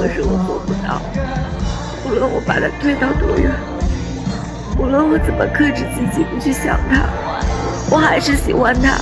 可是我做不到无论我把他推到多远无论我怎么克制自己不去想他我还是喜欢他